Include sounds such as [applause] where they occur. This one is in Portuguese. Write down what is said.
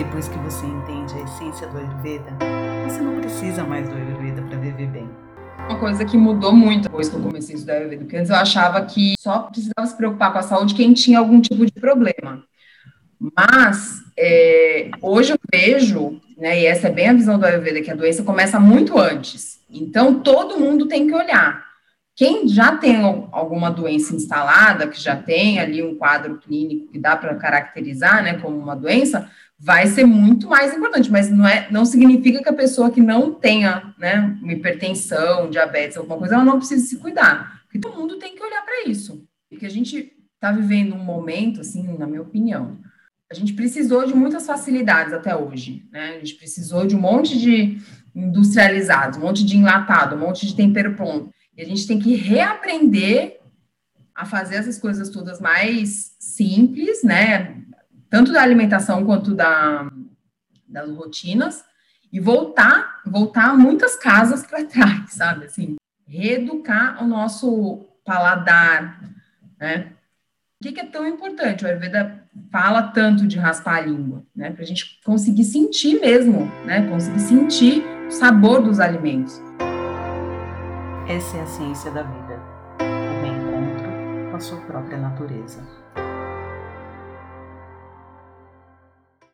Depois que você entende a essência do Ayurveda, você não precisa mais do Ayurveda para viver bem. Uma coisa que mudou muito depois que eu comecei a estudar Ayurveda, porque antes eu achava que só precisava se preocupar com a saúde quem tinha algum tipo de problema. Mas é, hoje eu vejo, né, e essa é bem a visão do Ayurveda, que a doença começa muito antes. Então todo mundo tem que olhar. Quem já tem alguma doença instalada, que já tem ali um quadro clínico que dá para caracterizar, né, como uma doença, vai ser muito mais importante, mas não é, não significa que a pessoa que não tenha, né, uma hipertensão, diabetes, alguma coisa, ela não precisa se cuidar. Porque todo mundo tem que olhar para isso. Porque a gente está vivendo um momento, assim, na minha opinião, a gente precisou de muitas facilidades até hoje, né? A gente precisou de um monte de industrializados, um monte de enlatado, um monte de tempero pronto. E a gente tem que reaprender a fazer essas coisas todas mais simples, né? Tanto da alimentação quanto da, das rotinas, e voltar, voltar muitas casas para trás, [laughs] sabe? Assim, reeducar o nosso paladar, né? O que, que, é tão importante? O Ayurveda fala tanto de raspar a língua, né? Para a gente conseguir sentir mesmo, né? Conseguir sentir o sabor dos alimentos. Essa é a ciência da vida, o reencontro com a sua própria natureza.